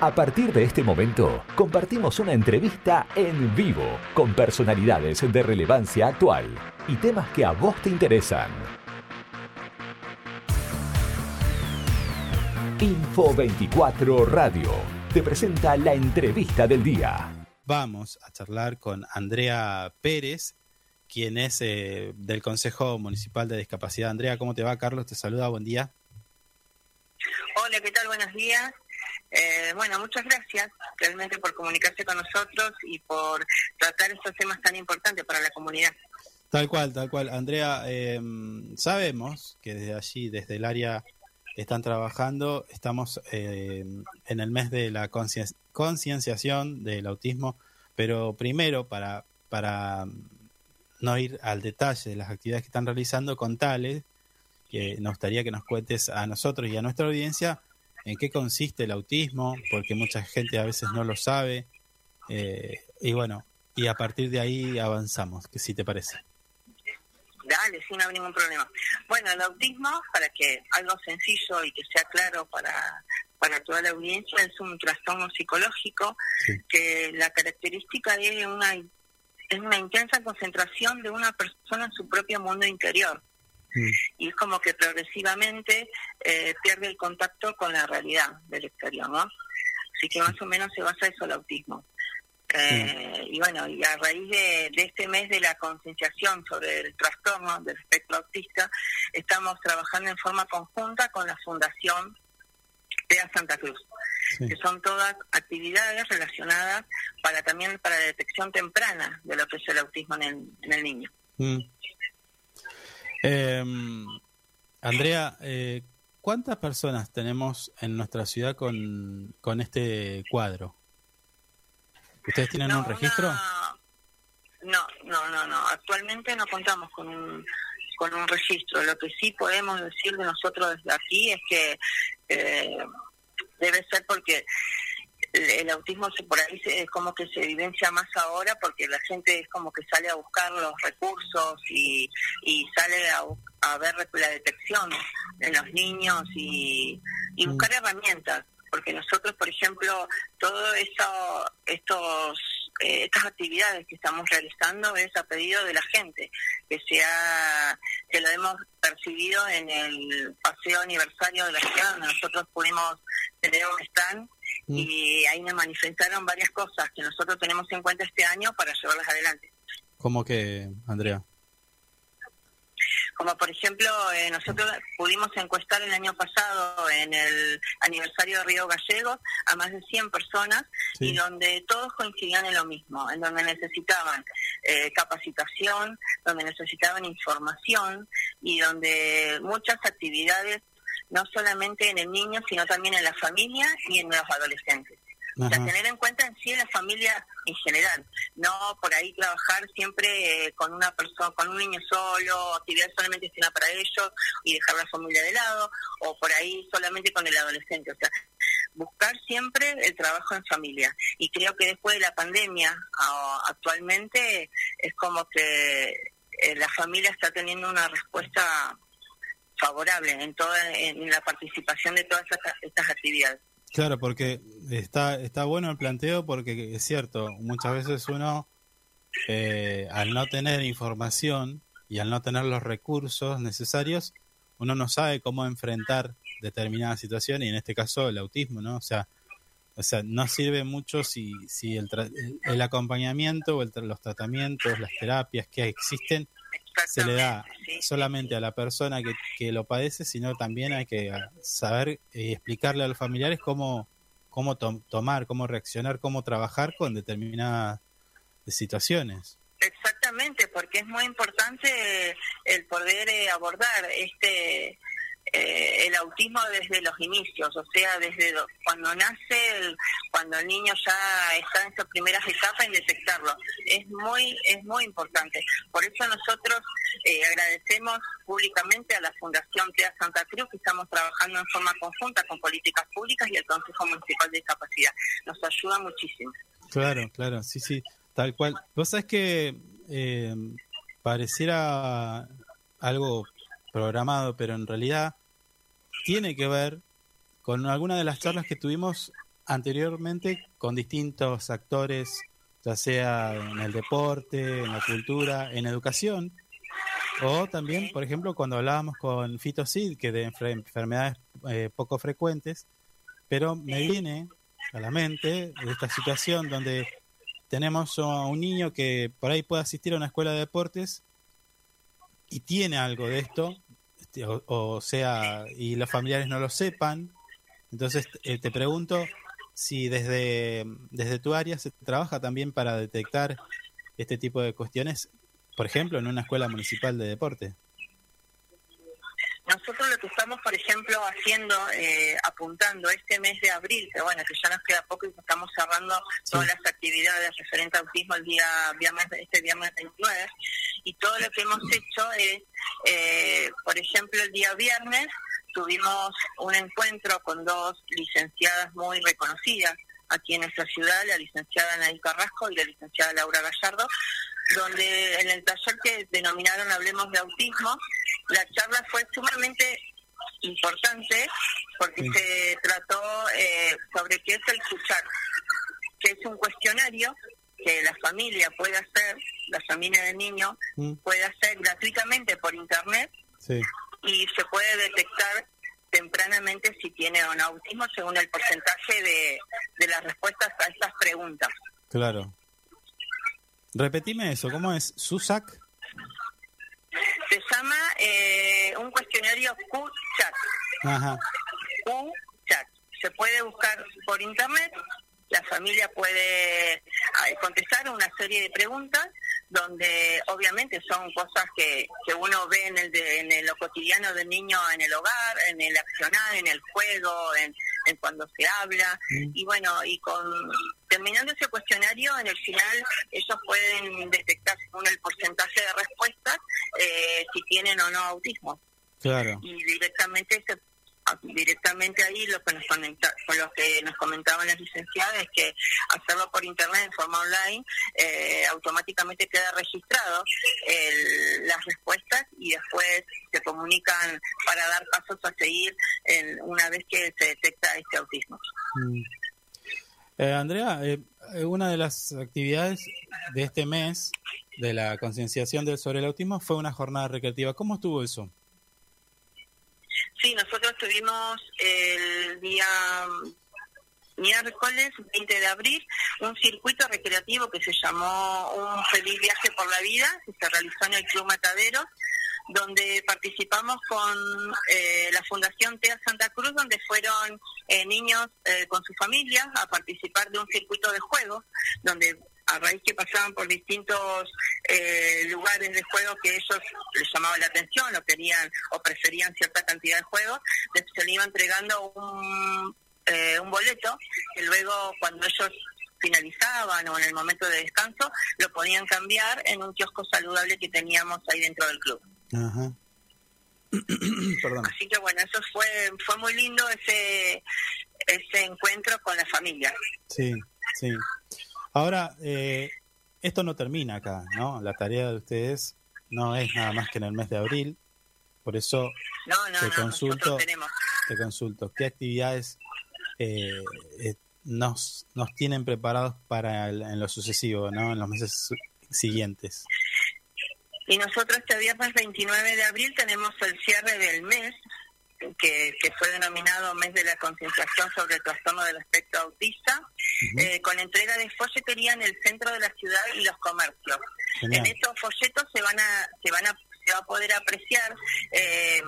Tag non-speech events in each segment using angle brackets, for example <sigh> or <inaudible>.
A partir de este momento, compartimos una entrevista en vivo con personalidades de relevancia actual y temas que a vos te interesan. Info 24 Radio te presenta la entrevista del día. Vamos a charlar con Andrea Pérez, quien es eh, del Consejo Municipal de Discapacidad. Andrea, ¿cómo te va? Carlos te saluda, buen día. Hola, ¿qué tal? Buenos días. Eh, bueno, muchas gracias realmente por comunicarse con nosotros y por tratar estos temas tan importantes para la comunidad. Tal cual, tal cual. Andrea, eh, sabemos que desde allí, desde el área, están trabajando. Estamos eh, en el mes de la concienciación del autismo, pero primero, para, para no ir al detalle de las actividades que están realizando, contales que nos gustaría que nos cuentes a nosotros y a nuestra audiencia en qué consiste el autismo, porque mucha gente a veces no lo sabe. Eh, y bueno, y a partir de ahí avanzamos, que si te parece. Dale, sin no ningún problema. Bueno, el autismo, para que algo sencillo y que sea claro para, para toda la audiencia, es un trastorno psicológico que la característica es una, es una intensa concentración de una persona en su propio mundo interior. Mm. Y es como que progresivamente eh, pierde el contacto con la realidad del exterior, ¿no? Así que más o menos se basa eso el autismo. Eh, y bueno, y a raíz de, este mes de la concienciación sobre el trastorno del espectro autista, estamos trabajando en forma conjunta con la Fundación TEA Santa Cruz, que son todas actividades relacionadas para también para la detección temprana de lo que es el autismo en el, en el niño. Mm. Eh, Andrea, eh, ¿cuántas personas tenemos en nuestra ciudad con, con este cuadro? ¿Ustedes tienen un registro? No, no, no, no. Actualmente no contamos con un, con un registro. Lo que sí podemos decir de nosotros desde aquí es que eh, debe ser porque el, autismo se, por ahí es como que se evidencia más ahora porque la gente es como que sale a buscar los recursos y, y sale a, a ver la detección en los niños y, y mm. buscar herramientas porque nosotros por ejemplo todo eso estos eh, estas actividades que estamos realizando es a pedido de la gente que sea que lo hemos percibido en el paseo aniversario de la ciudad donde nosotros pudimos tener un stand Mm. y ahí me manifestaron varias cosas que nosotros tenemos en cuenta este año para llevarlas adelante. ¿Cómo que, Andrea? Como por ejemplo, eh, nosotros pudimos encuestar el año pasado en el aniversario de Río Gallegos a más de 100 personas y donde todos coincidían en lo mismo, en donde necesitaban eh, capacitación, donde necesitaban información y donde muchas actividades no solamente en el niño, sino también en la familia y en los adolescentes. O sea, tener en cuenta en sí la familia en general, no por ahí trabajar siempre eh, con una persona, con un niño solo, actividades solamente destinadas para ellos y dejar la familia de lado, o por ahí solamente con el adolescente. O sea, buscar siempre el trabajo en familia. Y creo que después de la pandemia, actualmente es como que eh, la familia está teniendo una respuesta favorable en toda en la participación de todas estas, actividades. Claro, porque está está bueno el planteo porque es cierto, muchas veces uno eh, al no tener información y al no tener los recursos necesarios, uno no sabe cómo enfrentar determinadas situaciones y en este caso el autismo, ¿no? O sea, o sea, no sirve mucho si, si el, el acompañamiento o los tratamientos, las terapias que existen se le da solamente a la persona que, que, lo padece, sino también hay que saber y explicarle a los familiares cómo, cómo tomar, cómo reaccionar, cómo trabajar con determinadas situaciones. Exactamente, porque es muy importante el poder eh, abordar este eh, el autismo desde los inicios, o sea, desde cuando nace, cuando el niño ya está en sus primeras etapas, en detectarlo. Es muy, es muy importante. Por eso nosotros eh, agradecemos públicamente a la Fundación TEA Santa Cruz que estamos trabajando en forma conjunta con políticas públicas y el Consejo Municipal de Discapacidad. Nos ayuda muchísimo. Claro, claro, sí, sí, tal cual. Vos sabés que eh, pareciera algo programado, pero en realidad tiene que ver con alguna de las charlas que tuvimos anteriormente con distintos actores, ya sea en el deporte, en la cultura, en educación, o también, por ejemplo, cuando hablábamos con Fito Sid, que de enfermedades eh, poco frecuentes, pero me viene a la mente esta situación donde tenemos a un niño que por ahí puede asistir a una escuela de deportes y tiene algo de esto, este, o, sea, y los familiares no lo sepan. Entonces eh, te pregunto si desde, desde tu área se trabaja también para detectar este tipo de cuestiones, por ejemplo, en una escuela municipal de deporte. Nosotros lo que estamos, por ejemplo, haciendo, eh, apuntando este mes de abril, que bueno, que ya nos queda poco y estamos cerrando todas las actividades referentes a autismo el día viernes, este viernes 29, y todo lo que hemos hecho es, eh, por ejemplo, el día viernes tuvimos un encuentro con dos licenciadas muy reconocidas aquí en nuestra ciudad, la licenciada Nadia Carrasco y la licenciada Laura Gallardo, donde en el taller que denominaron Hablemos de Autismo, la charla fue sumamente importante porque se trató eh, sobre qué es el escuchar, que es un cuestionario que la familia puede hacer, la familia del niño mm. puede hacer gratuitamente por internet y se puede detectar tempranamente si tiene o no autismo según el porcentaje de, de las respuestas a estas preguntas. Claro. Repetime eso, ¿cómo es? ¿SUSAC? Se llama eh, un cuestionario Q-Chat. Ajá. Q-Chat. Se puede buscar por internet, la familia puede eh, contestar una serie de preguntas donde obviamente son cosas que, que uno ve en, el en lo cotidiano del niño en el hogar, en el accionar, en el juego, en, en cuando se habla. Mm. Y bueno, y con terminando ese cuestionario, en el final ellos pueden detectar según el porcentaje de respuestas eh, si tienen o no autismo. Claro. Y directamente se directamente ahí lo que nos comenta, con lo que nos comentaban las licenciadas es que hacerlo por internet en forma online eh, automáticamente queda registrado las respuestas y después se comunican para dar pasos a seguir en, una vez que se detecta este autismo. Mm. Eh, Andrea, eh, una de las actividades de este mes de la concienciación sobre el autismo fue una jornada recreativa. ¿Cómo estuvo eso? Sí, nosotros tuvimos el día miércoles 20 de abril un circuito recreativo que se llamó Un feliz viaje por la vida, que se realizó en el Club Matadero, donde participamos con eh, la Fundación TEA Santa Cruz, donde fueron eh, niños eh, con su familia a participar de un circuito de juegos, donde a raíz que pasaban por distintos eh, lugares de juego que ellos les llamaba la atención o querían o preferían cierta cantidad de juegos, se le iba entregando un, eh, un boleto que luego cuando ellos finalizaban o en el momento de descanso lo podían cambiar en un kiosco saludable que teníamos ahí dentro del club. <clears throat> Así que bueno, eso fue fue muy lindo ese ese encuentro con la familia. Sí, sí. Ahora, eh, esto no termina acá, ¿no? La tarea de ustedes no es nada más que en el mes de abril. Por eso te, consulto, te consulto, ¿qué actividades eh, eh, nos, nos tienen preparados para en lo sucesivo, ¿no? en los meses siguientes? Y nosotros este viernes 29 de abril tenemos el cierre del mes, que, fue denominado Mes de la Concienciación sobre el Trastorno del Aspecto Autista, eh, con entrega de folletería en el centro de la ciudad y los comercios. En estos folletos se van a, se van a, se va a poder apreciar eh,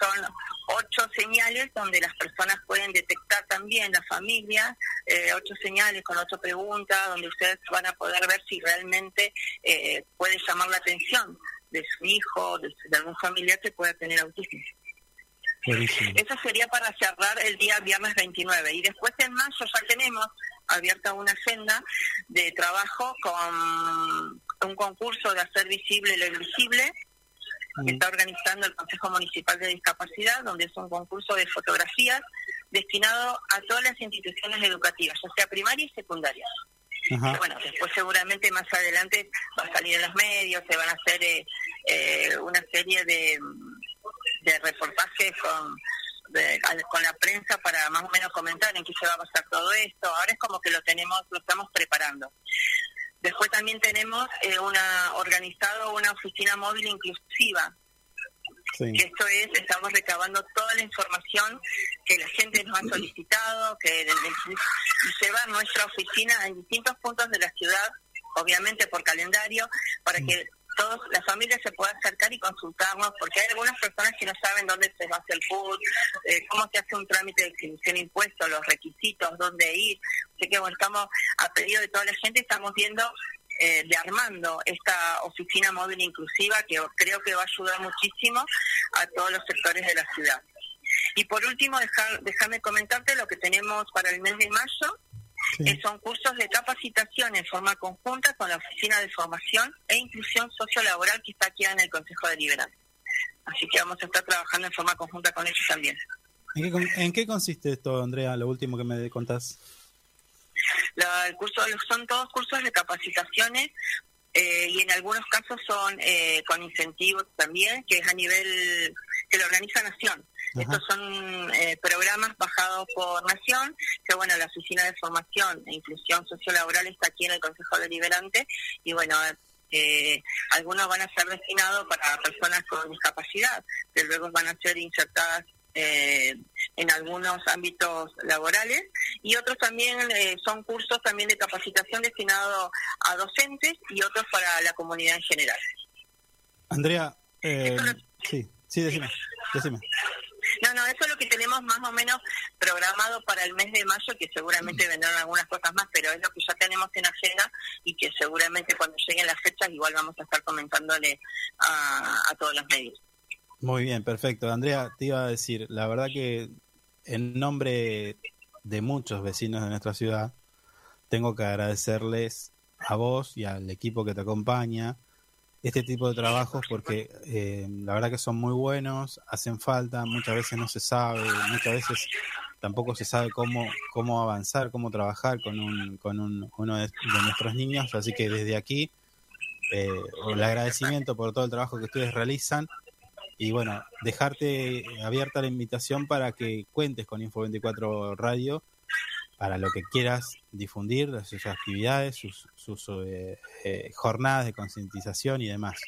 son ocho señales donde las personas pueden detectar también, la familia, eh, ocho señales con ocho preguntas, donde ustedes van a poder ver si realmente eh, puede llamar la atención de su hijo, de, de algún familiar que pueda tener autismo. Eso sería para cerrar el día viernes 29. Y después en mayo ya tenemos abierta una agenda de trabajo con un concurso de hacer visible lo invisible que mm. está organizando el Consejo Municipal de Discapacidad, donde es un concurso de fotografías destinado a todas las instituciones educativas, ya sea primaria y secundaria. Bueno, después seguramente más adelante va a salir en los medios, se van a hacer eh, eh, una serie de de reportajes con con la prensa para más o menos comentar en qué se va a pasar todo esto. Ahora es como que lo tenemos, lo estamos preparando. Después también tenemos eh, una organizado una oficina móvil inclusiva. esto es, estamos recabando toda la información que la gente nos ha solicitado, que lleva nuestra oficina en distintos puntos de la ciudad, obviamente por calendario, para que todos, la familia se pueda acercar y consultarnos, porque hay algunas personas que no saben dónde se hace el PUD, eh, cómo se hace un trámite de exhibición de impuestos, los requisitos, dónde ir. Así que bueno, estamos a pedido de toda la gente, estamos viendo eh, de armando esta oficina móvil inclusiva que creo que va a ayudar muchísimo a todos los sectores de la ciudad. Y por último, déjame comentarte lo que tenemos para el mes de mayo, son cursos de capacitación en forma conjunta con la Oficina de Formación e Inclusión Sociolaboral que está aquí en el Consejo Deliberante. Así que vamos a estar trabajando en forma conjunta con ellos también. ¿En qué, consiste esto, Andrea, lo último que me contás? el curso, son todos cursos de capacitaciones eh, y en algunos casos son eh, con incentivos también, que es a nivel que lo organiza Nación. Estos son eh, programas bajados por Nación, que bueno, la Oficina de Formación e Inclusión Sociolaboral está aquí en el Consejo Deliberante y bueno, eh, algunos van a ser destinados para personas con discapacidad, que luego van a ser insertadas eh, en algunos ámbitos laborales y otros también son cursos también de capacitación destinados a docentes y otros para la comunidad en general. Andrea, sí, sí, decime, decime. No, no, eso es lo que tenemos más o menos programado para el mes de mayo, que seguramente vendrán algunas cosas más, pero es lo que ya tenemos en agenda y que seguramente cuando lleguen las fechas igual vamos a estar comentándole a, a todos los medios. Muy bien, perfecto. Andrea, te iba a decir, la verdad que en nombre de muchos vecinos de nuestra ciudad, tengo que agradecerles a vos y al equipo que te acompaña, este tipo de trabajos porque eh, la verdad que son muy buenos, hacen falta, muchas veces no se sabe, muchas veces tampoco se sabe cómo, cómo avanzar, cómo trabajar con, un, con un, uno de, nuestros niños, así que desde aquí eh, el agradecimiento por todo el trabajo que ustedes realizan. Y bueno, dejarte abierta la invitación para que cuentes con Info24 Radio para lo que quieras difundir, sus actividades, sus, sus eh, eh, jornadas de concientización y demás.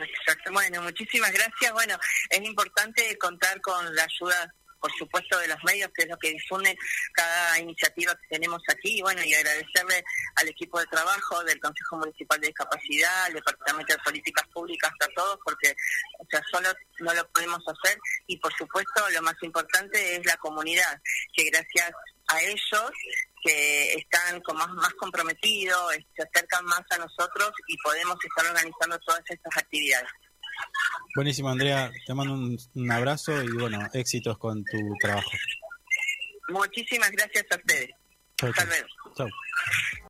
Exacto, bueno, muchísimas gracias. Bueno, es importante contar con la ayuda por supuesto, de los medios, que es lo que difunden cada iniciativa que tenemos aquí. Y bueno, y agradecerle al equipo de trabajo del Consejo Municipal de Discapacidad, al Departamento de Políticas Públicas, a todos, porque sea, solo no lo podemos hacer. Y por supuesto, lo más importante es la comunidad, que gracias a ellos que están como más, más comprometidos, se acercan más a nosotros y podemos estar organizando todas estas actividades. Buenísimo, Andrea. Te mando un, abrazo y bueno, éxitos con tu trabajo. Muchísimas gracias a ustedes. Hasta luego. Chao.